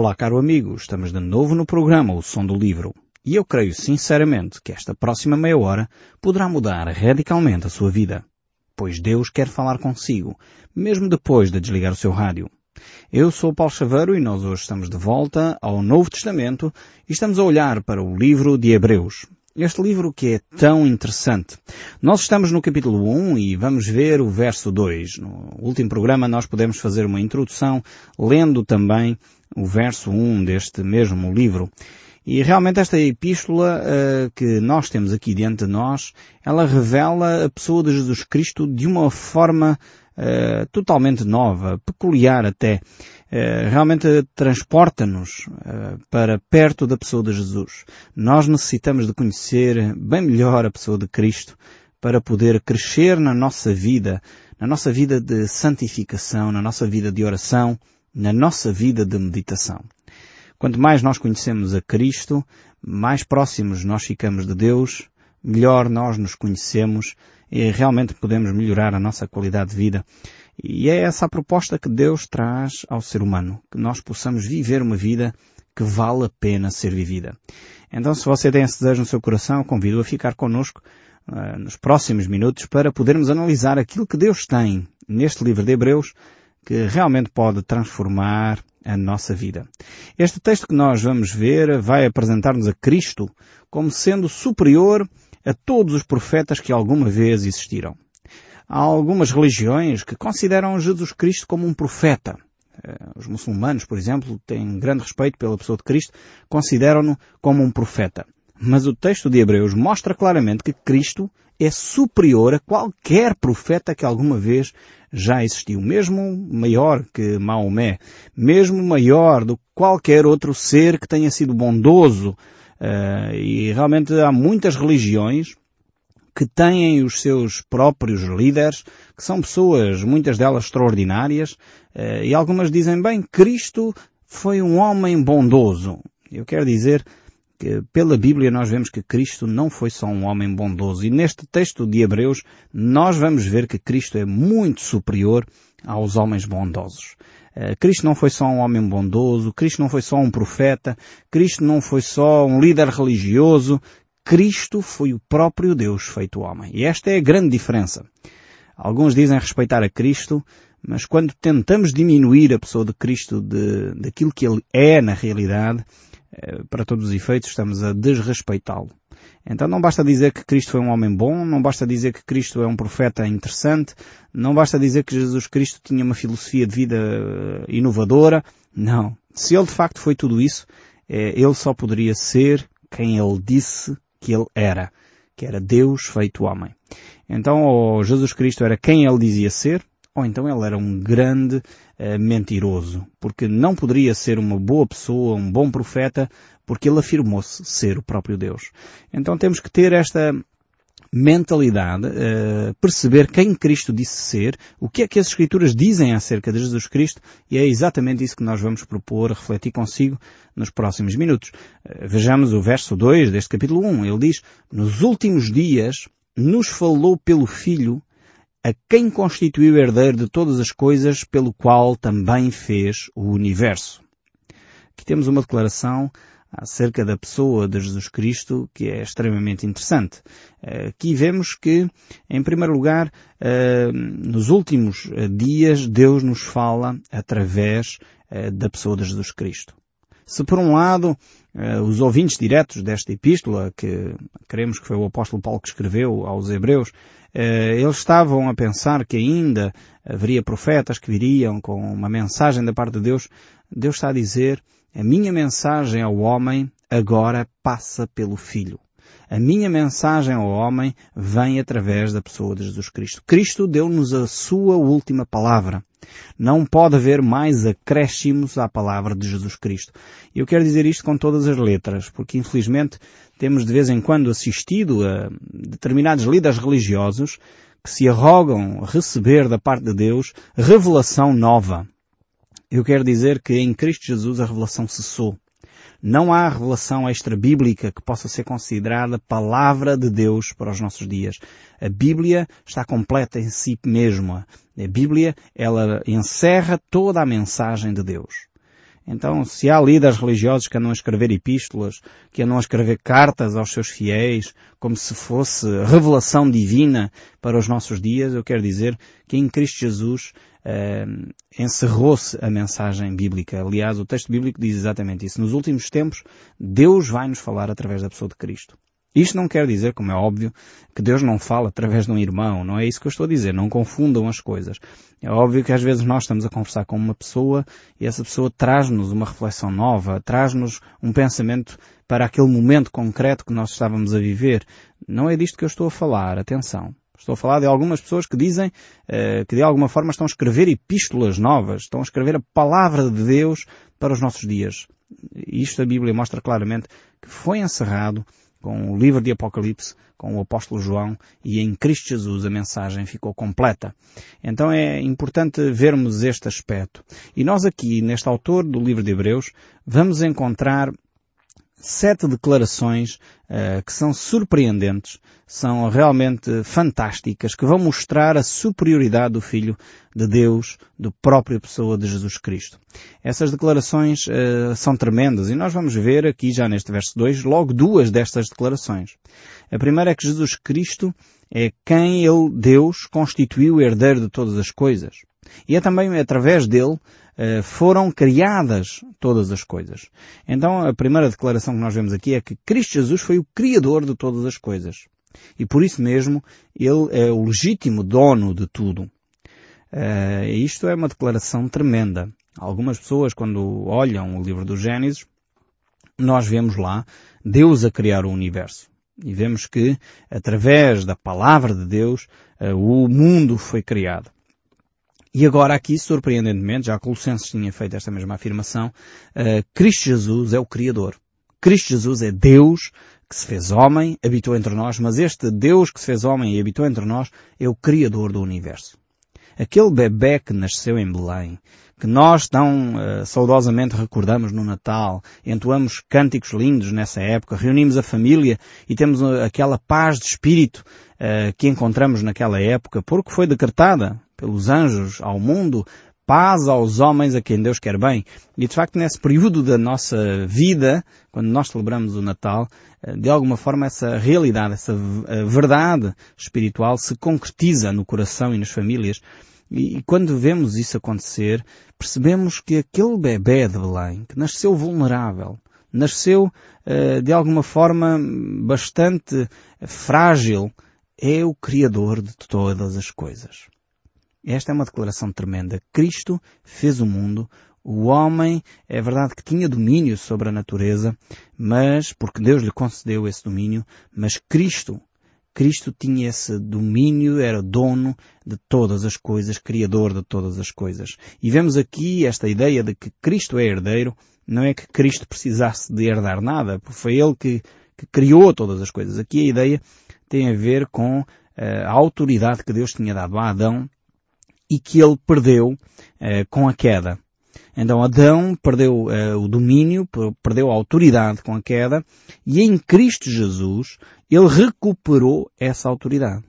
Olá, caro amigo, estamos de novo no programa O Som do Livro. E eu creio sinceramente que esta próxima meia hora poderá mudar radicalmente a sua vida. Pois Deus quer falar consigo, mesmo depois de desligar o seu rádio. Eu sou Paulo Chaveiro e nós hoje estamos de volta ao Novo Testamento e estamos a olhar para o livro de Hebreus. Este livro que é tão interessante. Nós estamos no capítulo 1 e vamos ver o verso 2. No último programa nós podemos fazer uma introdução lendo também o verso 1 deste mesmo livro. E realmente esta epístola uh, que nós temos aqui diante de nós, ela revela a pessoa de Jesus Cristo de uma forma uh, totalmente nova, peculiar até. Uh, realmente transporta-nos para perto da pessoa de Jesus. Nós necessitamos de conhecer bem melhor a pessoa de Cristo para poder crescer na nossa vida, na nossa vida de santificação, na nossa vida de oração, na nossa vida de meditação. Quanto mais nós conhecemos a Cristo, mais próximos nós ficamos de Deus, melhor nós nos conhecemos e realmente podemos melhorar a nossa qualidade de vida. E é essa a proposta que Deus traz ao ser humano, que nós possamos viver uma vida que vale a pena ser vivida. Então, se você tem esse desejo no seu coração, convido a ficar connosco uh, nos próximos minutos para podermos analisar aquilo que Deus tem neste livro de Hebreus, que realmente pode transformar a nossa vida. Este texto que nós vamos ver vai apresentar-nos a Cristo como sendo superior a todos os profetas que alguma vez existiram. Há algumas religiões que consideram Jesus Cristo como um profeta. Eh, os muçulmanos, por exemplo, têm grande respeito pela pessoa de Cristo, consideram-no como um profeta. Mas o texto de Hebreus mostra claramente que Cristo é superior a qualquer profeta que alguma vez já existiu, mesmo maior que Maomé, mesmo maior do que qualquer outro ser que tenha sido bondoso. Uh, e realmente há muitas religiões que têm os seus próprios líderes, que são pessoas, muitas delas extraordinárias, uh, e algumas dizem, bem, Cristo foi um homem bondoso. Eu quero dizer, pela Bíblia nós vemos que Cristo não foi só um homem bondoso. E neste texto de Hebreus nós vamos ver que Cristo é muito superior aos homens bondosos. Eh, Cristo não foi só um homem bondoso, Cristo não foi só um profeta, Cristo não foi só um líder religioso, Cristo foi o próprio Deus feito homem. E esta é a grande diferença. Alguns dizem respeitar a Cristo, mas quando tentamos diminuir a pessoa de Cristo de, daquilo que ele é na realidade, para todos os efeitos, estamos a desrespeitá-lo. Então não basta dizer que Cristo foi um homem bom, não basta dizer que Cristo é um profeta interessante, não basta dizer que Jesus Cristo tinha uma filosofia de vida eh, inovadora. Não. Se ele de facto foi tudo isso, eh, ele só poderia ser quem ele disse que ele era, que era Deus feito homem. Então, ou Jesus Cristo era quem ele dizia ser, ou então ele era um grande uh, mentiroso, porque não poderia ser uma boa pessoa, um bom profeta, porque ele afirmou-se ser o próprio Deus. Então temos que ter esta mentalidade, uh, perceber quem Cristo disse ser, o que é que as Escrituras dizem acerca de Jesus Cristo, e é exatamente isso que nós vamos propor, refletir consigo nos próximos minutos. Uh, vejamos o verso 2 deste capítulo 1. Ele diz, nos últimos dias nos falou pelo Filho a quem constituiu herdeiro de todas as coisas, pelo qual também fez o universo. Aqui temos uma declaração acerca da pessoa de Jesus Cristo que é extremamente interessante. Aqui vemos que, em primeiro lugar, eh, nos últimos dias Deus nos fala através eh, da pessoa de Jesus Cristo. Se por um lado eh, os ouvintes diretos desta epístola, que queremos que foi o apóstolo Paulo que escreveu aos Hebreus, eh, eles estavam a pensar que ainda haveria profetas que viriam com uma mensagem da parte de Deus. Deus está a dizer, a minha mensagem ao homem agora passa pelo Filho. A minha mensagem ao homem vem através da pessoa de Jesus Cristo. Cristo deu-nos a sua última palavra. Não pode haver mais acréscimos à palavra de Jesus Cristo. Eu quero dizer isto com todas as letras, porque infelizmente temos de vez em quando assistido a determinados líderes religiosos que se arrogam receber da parte de Deus revelação nova. Eu quero dizer que em Cristo Jesus a revelação cessou. Não há revelação extra-bíblica que possa ser considerada palavra de Deus para os nossos dias. A Bíblia está completa em si mesma. A Bíblia, ela encerra toda a mensagem de Deus. Então, se há líderes religiosos que andam a escrever epístolas, que andam a escrever cartas aos seus fiéis, como se fosse revelação divina para os nossos dias, eu quero dizer que em Cristo Jesus eh, encerrou-se a mensagem bíblica. Aliás, o texto bíblico diz exatamente isso. Nos últimos tempos, Deus vai nos falar através da pessoa de Cristo. Isto não quer dizer, como é óbvio, que Deus não fala através de um irmão. Não é isso que eu estou a dizer. Não confundam as coisas. É óbvio que às vezes nós estamos a conversar com uma pessoa e essa pessoa traz-nos uma reflexão nova, traz-nos um pensamento para aquele momento concreto que nós estávamos a viver. Não é disto que eu estou a falar. Atenção. Estou a falar de algumas pessoas que dizem uh, que de alguma forma estão a escrever epístolas novas, estão a escrever a palavra de Deus para os nossos dias. Isto a Bíblia mostra claramente que foi encerrado com o livro de Apocalipse, com o apóstolo João, e em Cristo Jesus a mensagem ficou completa. Então é importante vermos este aspecto. E nós aqui, neste autor do livro de Hebreus, vamos encontrar sete declarações uh, que são surpreendentes, são realmente fantásticas, que vão mostrar a superioridade do Filho de Deus, do próprio pessoa de Jesus Cristo. Essas declarações uh, são tremendas e nós vamos ver aqui já neste verso 2 logo duas destas declarações. A primeira é que Jesus Cristo é quem Ele, Deus, constituiu herdeiro de todas as coisas. E é também através dele eh, foram criadas todas as coisas. Então a primeira declaração que nós vemos aqui é que Cristo Jesus foi o Criador de todas as coisas. E por isso mesmo Ele é o legítimo dono de tudo. Uh, isto é uma declaração tremenda. Algumas pessoas quando olham o livro do Gênesis, nós vemos lá Deus a criar o universo. E vemos que, através da palavra de Deus, uh, o mundo foi criado. E agora aqui, surpreendentemente, já Colossenses tinha feito esta mesma afirmação, uh, Cristo Jesus é o Criador. Cristo Jesus é Deus que se fez homem, habitou entre nós, mas este Deus que se fez homem e habitou entre nós é o Criador do universo. Aquele bebê que nasceu em Belém, que nós tão uh, saudosamente recordamos no Natal, entoamos cânticos lindos nessa época, reunimos a família e temos uh, aquela paz de espírito uh, que encontramos naquela época, porque foi decretada pelos anjos ao mundo, paz aos homens a quem Deus quer bem. E de facto nesse período da nossa vida, quando nós celebramos o Natal, de alguma forma essa realidade, essa verdade espiritual se concretiza no coração e nas famílias. E, quando vemos isso acontecer, percebemos que aquele bebê de Belém, que nasceu vulnerável, nasceu uh, de alguma forma bastante frágil, é o Criador de todas as coisas. Esta é uma declaração tremenda. Cristo fez o mundo, o homem, é verdade que tinha domínio sobre a natureza, mas, porque Deus lhe concedeu esse domínio, mas Cristo Cristo tinha esse domínio, era dono de todas as coisas, criador de todas as coisas. E vemos aqui esta ideia de que Cristo é herdeiro, não é que Cristo precisasse de herdar nada, porque foi Ele que, que criou todas as coisas. Aqui a ideia tem a ver com uh, a autoridade que Deus tinha dado a Adão e que ele perdeu uh, com a queda. Então Adão perdeu uh, o domínio, perdeu a autoridade com a queda e em Cristo Jesus ele recuperou essa autoridade.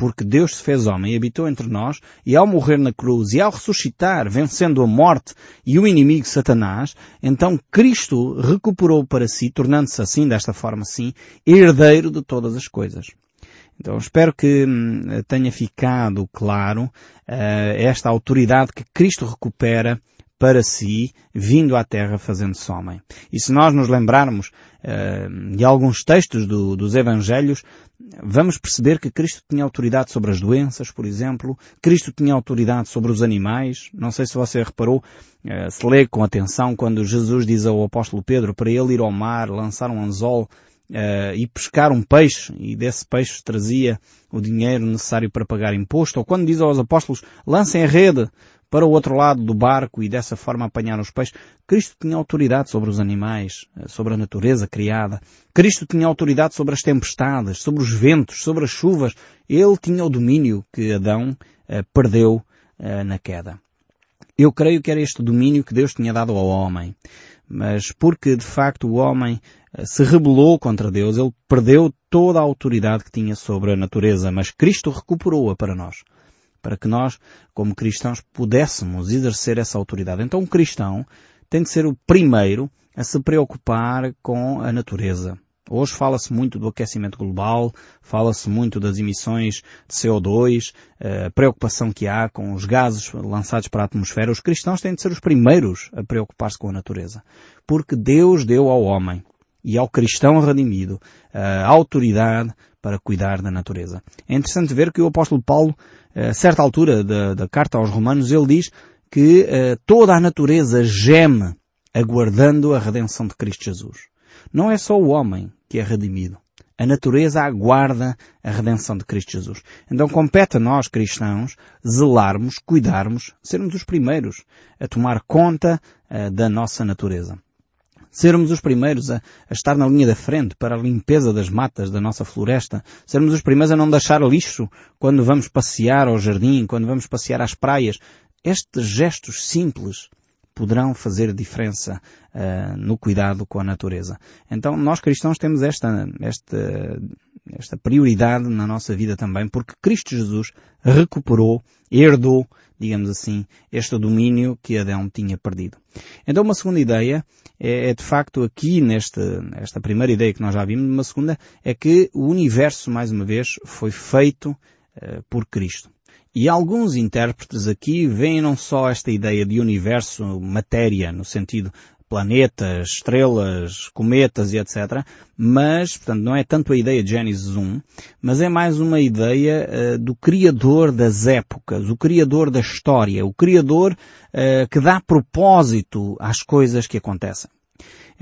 Porque Deus se fez homem e habitou entre nós e ao morrer na cruz e ao ressuscitar, vencendo a morte e o inimigo Satanás, então Cristo recuperou para si, tornando-se assim, desta forma assim, herdeiro de todas as coisas. Então espero que hum, tenha ficado claro uh, esta autoridade que Cristo recupera para si, vindo à Terra fazendo-se homem. E se nós nos lembrarmos uh, de alguns textos do, dos Evangelhos, vamos perceber que Cristo tinha autoridade sobre as doenças, por exemplo. Cristo tinha autoridade sobre os animais. Não sei se você reparou, uh, se lê com atenção quando Jesus diz ao apóstolo Pedro para ele ir ao mar, lançar um anzol uh, e pescar um peixe e desse peixe trazia o dinheiro necessário para pagar imposto. Ou quando diz aos apóstolos, lancem a rede para o outro lado do barco e dessa forma apanhar os peixes. Cristo tinha autoridade sobre os animais, eh, sobre a natureza criada. Cristo tinha autoridade sobre as tempestades, sobre os ventos, sobre as chuvas. Ele tinha o domínio que Adão uh, perdeu uh, na queda. Eu creio que era este domínio que Deus tinha dado ao homem. Mas porque de facto o homem se rebelou contra Deus, ele perdeu toda a autoridade que tinha sobre a natureza, mas Cristo recuperou-a para nós para que nós, como cristãos, pudéssemos exercer essa autoridade. Então, um cristão tem de ser o primeiro a se preocupar com a natureza. Hoje fala-se muito do aquecimento global, fala-se muito das emissões de CO2, eh, a preocupação que há com os gases lançados para a atmosfera. Os cristãos têm de ser os primeiros a preocupar-se com a natureza. Porque Deus deu ao homem e ao cristão redimido a autoridade para cuidar da natureza. É interessante ver que o apóstolo Paulo, a certa altura da, da carta aos romanos, ele diz que uh, toda a natureza geme aguardando a redenção de Cristo Jesus. Não é só o homem que é redimido. A natureza aguarda a redenção de Cristo Jesus. Então compete a nós, cristãos, zelarmos, cuidarmos, sermos os primeiros a tomar conta uh, da nossa natureza. Sermos os primeiros a, a, estar na linha da frente para a limpeza das matas da nossa floresta. Sermos os primeiros a não deixar lixo quando vamos passear ao jardim, quando vamos passear às praias. Estes gestos simples poderão fazer diferença uh, no cuidado com a natureza. Então nós cristãos temos esta, esta, esta prioridade na nossa vida também, porque Cristo Jesus recuperou, herdou, digamos assim, este domínio que Adão tinha perdido. Então uma segunda ideia é, é de facto aqui nesta esta primeira ideia que nós já vimos, uma segunda é que o universo, mais uma vez, foi feito uh, por Cristo. E alguns intérpretes aqui veem não só esta ideia de universo, matéria, no sentido planetas, estrelas, cometas e etc. Mas, portanto, não é tanto a ideia de Gênesis 1, mas é mais uma ideia uh, do Criador das épocas, o Criador da história, o Criador uh, que dá propósito às coisas que acontecem.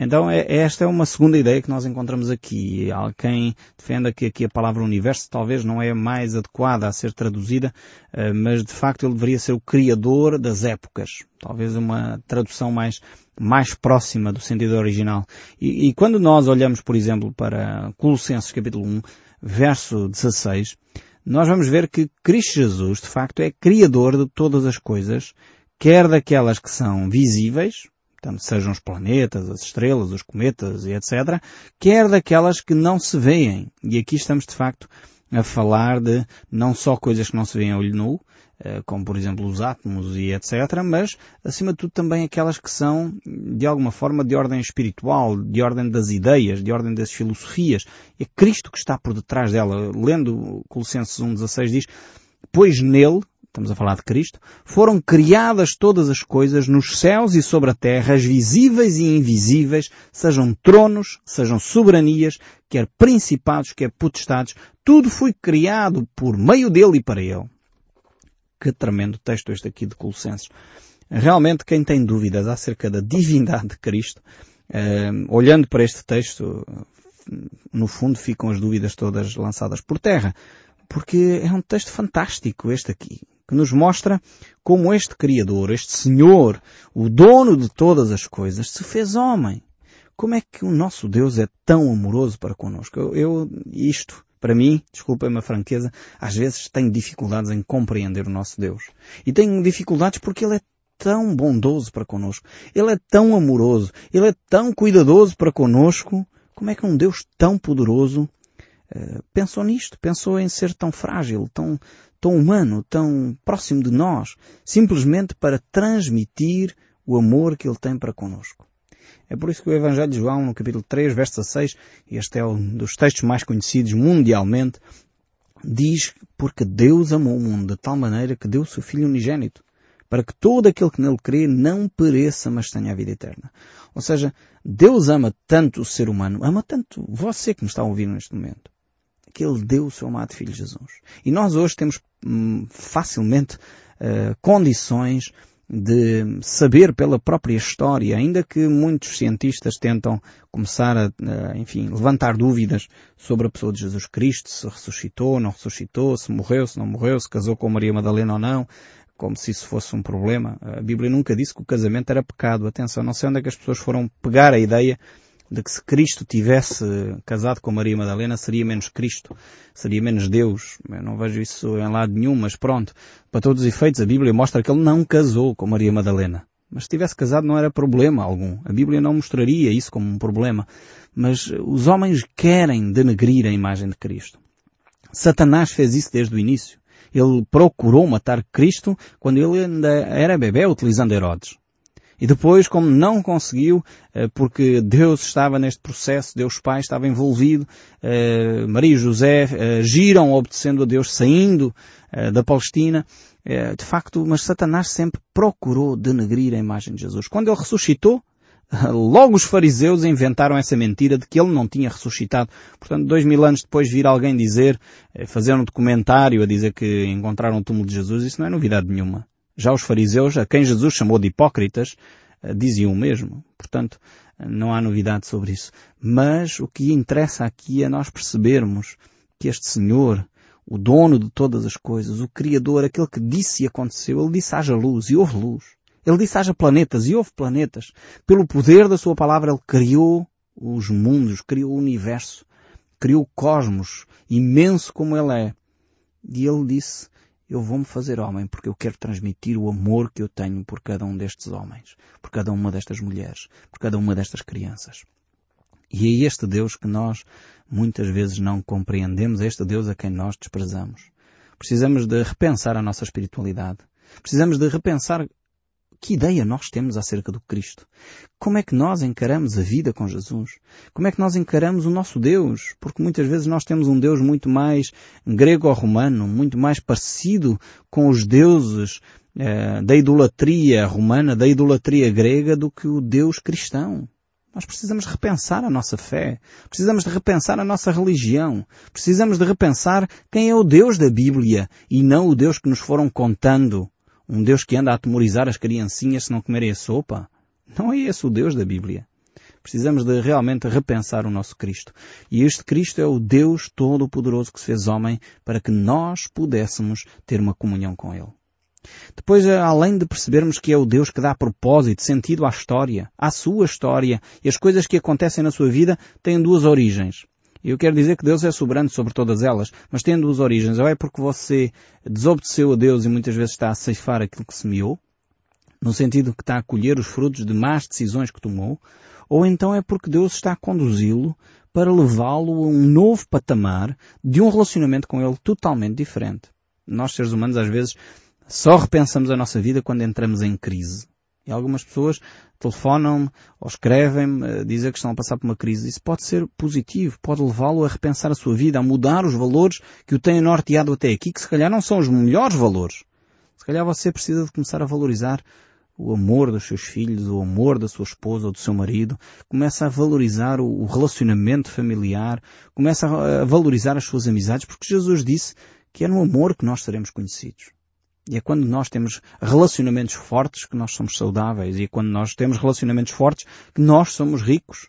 Então é, esta é uma segunda ideia que nós encontramos aqui. Há quem defenda que aqui a palavra universo talvez não é mais adequada a ser traduzida, eh, mas de facto ele deveria ser o criador das épocas. Talvez uma tradução mais, mais próxima do sentido original. E, e quando nós olhamos, por exemplo, para Colossenses capítulo 1, verso 16, nós vamos ver que Cristo Jesus, de facto, é criador de todas as coisas, quer daquelas que são visíveis, portanto, sejam os planetas, as estrelas, os cometas e etc., quer daquelas que não se veem. E aqui estamos, de facto, a falar de não só coisas que não se veem a olho nu, eh, como por exemplo os átomos e etc., mas acima de tudo também aquelas que são de alguma forma de ordem espiritual, de ordem das ideias, de ordem das filosofias. É Cristo que está por detrás dela. Lendo Colossenses 1.16 diz, pois nele, estamos a falar de Cristo, foram criadas todas as coisas nos céus e sobre a terra, as visíveis e invisíveis, sejam tronos, sejam soberanias, quer principados, quer potestades, tudo foi criado por meio dele e para ele. Que tremendo texto este aqui de Colossenses. Realmente quem tem dúvidas acerca da divindade de Cristo, eh, olhando para este texto, no fundo ficam as dúvidas todas lançadas por terra. Porque é um texto fantástico este aqui que nos mostra como este Criador, este Senhor, o dono de todas as coisas, se fez homem. Como é que o nosso Deus é tão amoroso para connosco? Eu, eu isto, para mim, desculpem-me a franqueza, às vezes tenho dificuldades em compreender o nosso Deus. E tenho dificuldades porque Ele é tão bondoso para connosco. Ele é tão amoroso. Ele é tão cuidadoso para connosco. Como é que um Deus tão poderoso uh, pensou nisto? Pensou em ser tão frágil, tão, tão humano, tão próximo de nós, simplesmente para transmitir o amor que Ele tem para conosco. É por isso que o Evangelho de João, no capítulo 3, verso 6, este é um dos textos mais conhecidos mundialmente, diz, porque Deus amou o mundo de tal maneira que deu o seu Filho unigênito, para que todo aquele que nele crê não pereça, mas tenha a vida eterna. Ou seja, Deus ama tanto o ser humano, ama tanto você que me está a ouvir neste momento, que Ele deu o seu amado Filho Jesus. E nós hoje temos hum, facilmente uh, condições de saber pela própria história, ainda que muitos cientistas tentam começar a, a, enfim, levantar dúvidas sobre a pessoa de Jesus Cristo, se ressuscitou, não ressuscitou, se morreu, se não morreu, se casou com Maria Madalena ou não, como se isso fosse um problema. A Bíblia nunca disse que o casamento era pecado. Atenção, não sei onde é que as pessoas foram pegar a ideia de que se Cristo tivesse casado com Maria Madalena seria menos Cristo, seria menos Deus. Eu não vejo isso em lado nenhum, mas pronto. Para todos os efeitos, a Bíblia mostra que ele não casou com Maria Madalena. Mas se tivesse casado não era problema algum. A Bíblia não mostraria isso como um problema. Mas os homens querem denegrir a imagem de Cristo. Satanás fez isso desde o início. Ele procurou matar Cristo quando ele ainda era bebê utilizando Herodes. E depois, como não conseguiu, eh, porque Deus estava neste processo, Deus Pai estava envolvido, eh, Maria e José agiram obedecendo a Deus, saindo da Palestina, de facto, mas Satanás sempre procurou denegrir a imagem de Jesus. Quando ele ressuscitou, Logo os fariseus inventaram essa mentira de que ele não tinha ressuscitado. Portanto, dois mil anos depois vir alguém dizer, eh, fazer um documentário a dizer que encontraram o túmulo de Jesus, isso não é novidade nenhuma. Já os fariseus, a quem Jesus chamou de hipócritas, eh, diziam o mesmo. Portanto, não há novidade sobre isso. Mas o que interessa aqui é nós percebermos que este Senhor, o dono de todas as coisas, o Criador, aquele que disse e aconteceu, ele disse haja luz e houve luz. Ele disse haja planetas e houve planetas. Pelo poder da sua palavra ele criou os mundos, criou o universo, criou o cosmos, imenso como ele é. E ele disse, eu vou-me fazer homem porque eu quero transmitir o amor que eu tenho por cada um destes homens, por cada uma destas mulheres, por cada uma destas crianças. E é este Deus que nós muitas vezes não compreendemos, é este Deus a quem nós desprezamos. Precisamos de repensar a nossa espiritualidade. Precisamos de repensar que ideia nós temos acerca do Cristo? Como é que nós encaramos a vida com Jesus? Como é que nós encaramos o nosso Deus? Porque muitas vezes nós temos um Deus muito mais grego ou romano, muito mais parecido com os deuses eh, da idolatria romana, da idolatria grega, do que o Deus cristão. Nós precisamos repensar a nossa fé. Precisamos de repensar a nossa religião. Precisamos de repensar quem é o Deus da Bíblia e não o Deus que nos foram contando um Deus que anda a atemorizar as criancinhas se não comerem a sopa? Não é esse o Deus da Bíblia. Precisamos de realmente repensar o nosso Cristo. E este Cristo é o Deus Todo-Poderoso que se fez homem para que nós pudéssemos ter uma comunhão com Ele. Depois, além de percebermos que é o Deus que dá propósito, sentido à história, à sua história, e as coisas que acontecem na sua vida têm duas origens. Eu quero dizer que Deus é soberano sobre todas elas, mas tem duas origens. Ou é porque você desobedeceu a Deus e muitas vezes está a ceifar aquilo que semeou, no sentido que está a colher os frutos de más decisões que tomou, ou então é porque Deus está a conduzi-lo para levá-lo a um novo patamar de um relacionamento com Ele totalmente diferente. Nós, seres humanos, às vezes só repensamos a nossa vida quando entramos em crise. E algumas pessoas telefonam-me ou escrevem-me a dizer que estão a passar por uma crise. Isso pode ser positivo, pode levá-lo a repensar a sua vida, a mudar os valores que o têm norteado até aqui, que se calhar não são os melhores valores. Se calhar você precisa de começar a valorizar o amor dos seus filhos, o amor da sua esposa ou do seu marido, começa a valorizar o relacionamento familiar, começa a valorizar as suas amizades, porque Jesus disse que é no amor que nós seremos conhecidos. E é quando nós temos relacionamentos fortes que nós somos saudáveis. E é quando nós temos relacionamentos fortes que nós somos ricos.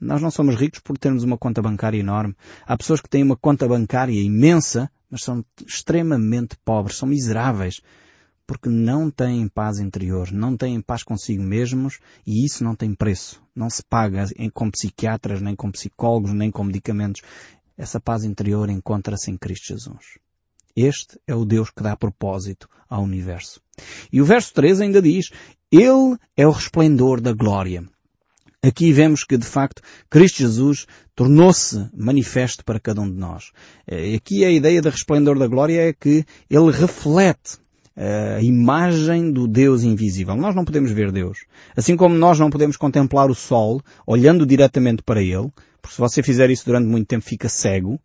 Nós não somos ricos por termos uma conta bancária enorme. Há pessoas que têm uma conta bancária imensa, mas são extremamente pobres, são miseráveis, porque não têm paz interior, não têm paz consigo mesmos e isso não tem preço. Não se paga com psiquiatras, nem com psicólogos, nem com medicamentos. Essa paz interior encontra-se em Cristo Jesus. Este é o Deus que dá propósito ao universo. E o verso 3 ainda diz, Ele é o resplendor da glória. Aqui vemos que, de facto, Cristo Jesus tornou-se manifesto para cada um de nós. Eh, aqui a ideia de resplendor da glória é que Ele reflete eh, a imagem do Deus invisível. Nós não podemos ver Deus. Assim como nós não podemos contemplar o Sol olhando diretamente para Ele, porque se você fizer isso durante muito tempo fica cego,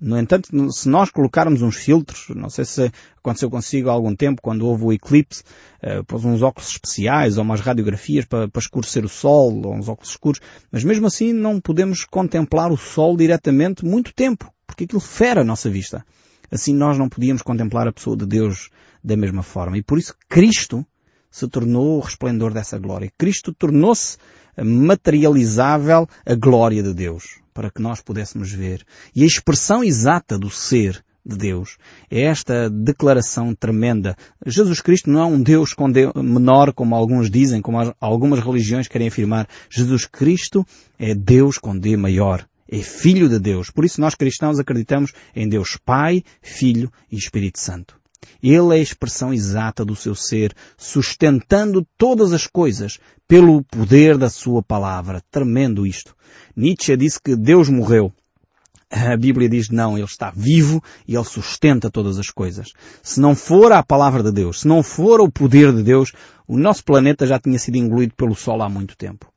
no entanto, se nós colocarmos uns filtros, não sei se aconteceu consigo há algum tempo, quando houve o eclipse, uh, pôs uns óculos especiais ou umas radiografias para, para escurecer o sol, ou uns óculos escuros, mas mesmo assim não podemos contemplar o sol diretamente muito tempo, porque aquilo fera a nossa vista. Assim nós não podíamos contemplar a pessoa de Deus da mesma forma. E por isso Cristo se tornou o resplendor dessa glória. Cristo tornou-se materializável a glória de Deus para que nós pudéssemos ver. E a expressão exata do ser de Deus é esta declaração tremenda. Jesus Cristo não é um Deus menor, como alguns dizem, como algumas religiões querem afirmar. Jesus Cristo é Deus com D maior. É Filho de Deus. Por isso nós cristãos acreditamos em Deus Pai, Filho e Espírito Santo. Ele é a expressão exata do seu ser, sustentando todas as coisas pelo poder da sua palavra. Tremendo isto. Nietzsche disse que Deus morreu. A Bíblia diz não, Ele está vivo e Ele sustenta todas as coisas. Se não for a palavra de Deus, se não for o poder de Deus, o nosso planeta já tinha sido engolido pelo Sol há muito tempo.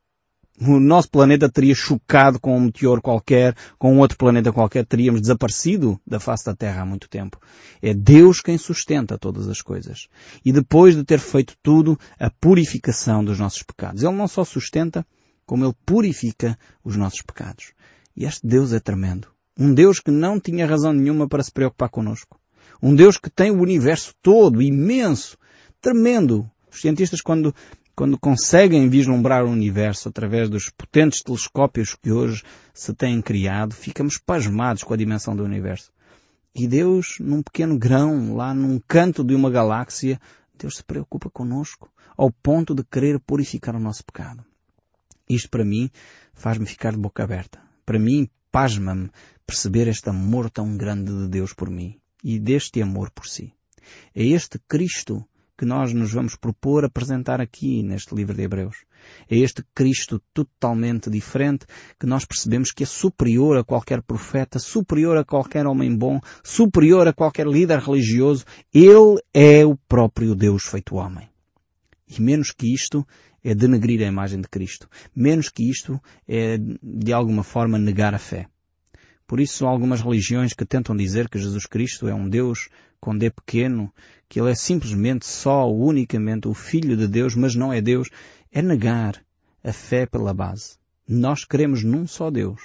O nosso planeta teria chocado com um meteor qualquer, com outro planeta qualquer, teríamos desaparecido da face da Terra há muito tempo. É Deus quem sustenta todas as coisas. E depois de ter feito tudo, a purificação dos nossos pecados. Ele não só sustenta, como Ele purifica os nossos pecados. E este Deus é tremendo. Um Deus que não tinha razão nenhuma para se preocupar conosco. Um Deus que tem o universo todo, imenso, tremendo. Os cientistas, quando, quando conseguem vislumbrar o universo através dos potentes telescópios que hoje se têm criado, ficamos pasmados com a dimensão do universo. E Deus, num pequeno grão, lá num canto de uma galáxia, Deus se preocupa conosco, ao ponto de querer purificar o nosso pecado. Isto para mim faz-me ficar de boca aberta. Para mim, pasma-me perceber este amor tão grande de Deus por mim e deste amor por si. É este Cristo que nós nos vamos propor apresentar aqui neste livro de Hebreus. É este Cristo totalmente diferente que nós percebemos que é superior a qualquer profeta, superior a qualquer homem bom, superior a qualquer líder religioso. Ele é o próprio Deus feito homem. E menos que isto é denegrir a imagem de Cristo. Menos que isto é, de alguma forma, negar a fé. Por isso, algumas religiões que tentam dizer que Jesus Cristo é um Deus com D pequeno, que Ele é simplesmente só, unicamente o Filho de Deus, mas não é Deus, é negar a fé pela base. Nós queremos num só Deus,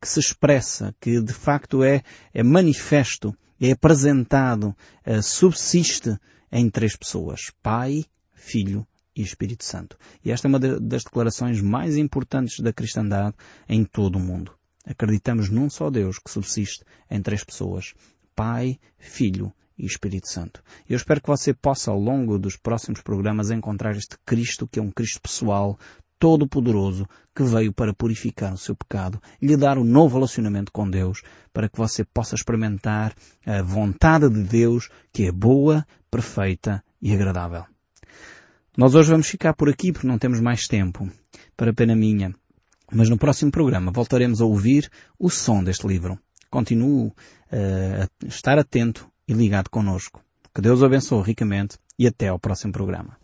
que se expressa, que de facto é, é manifesto, é apresentado, é, subsiste em três pessoas. Pai, Filho e Espírito Santo. E esta é uma das declarações mais importantes da cristandade em todo o mundo. Acreditamos num só Deus que subsiste em três pessoas. Pai, Filho e Espírito Santo. Eu espero que você possa, ao longo dos próximos programas, encontrar este Cristo, que é um Cristo pessoal, todo-poderoso, que veio para purificar o seu pecado lhe dar um novo relacionamento com Deus, para que você possa experimentar a vontade de Deus, que é boa, perfeita e agradável. Nós hoje vamos ficar por aqui porque não temos mais tempo, para pena minha. Mas no próximo programa voltaremos a ouvir o som deste livro. Continuo uh, a estar atento e ligado connosco. Que Deus o abençoe ricamente e até ao próximo programa.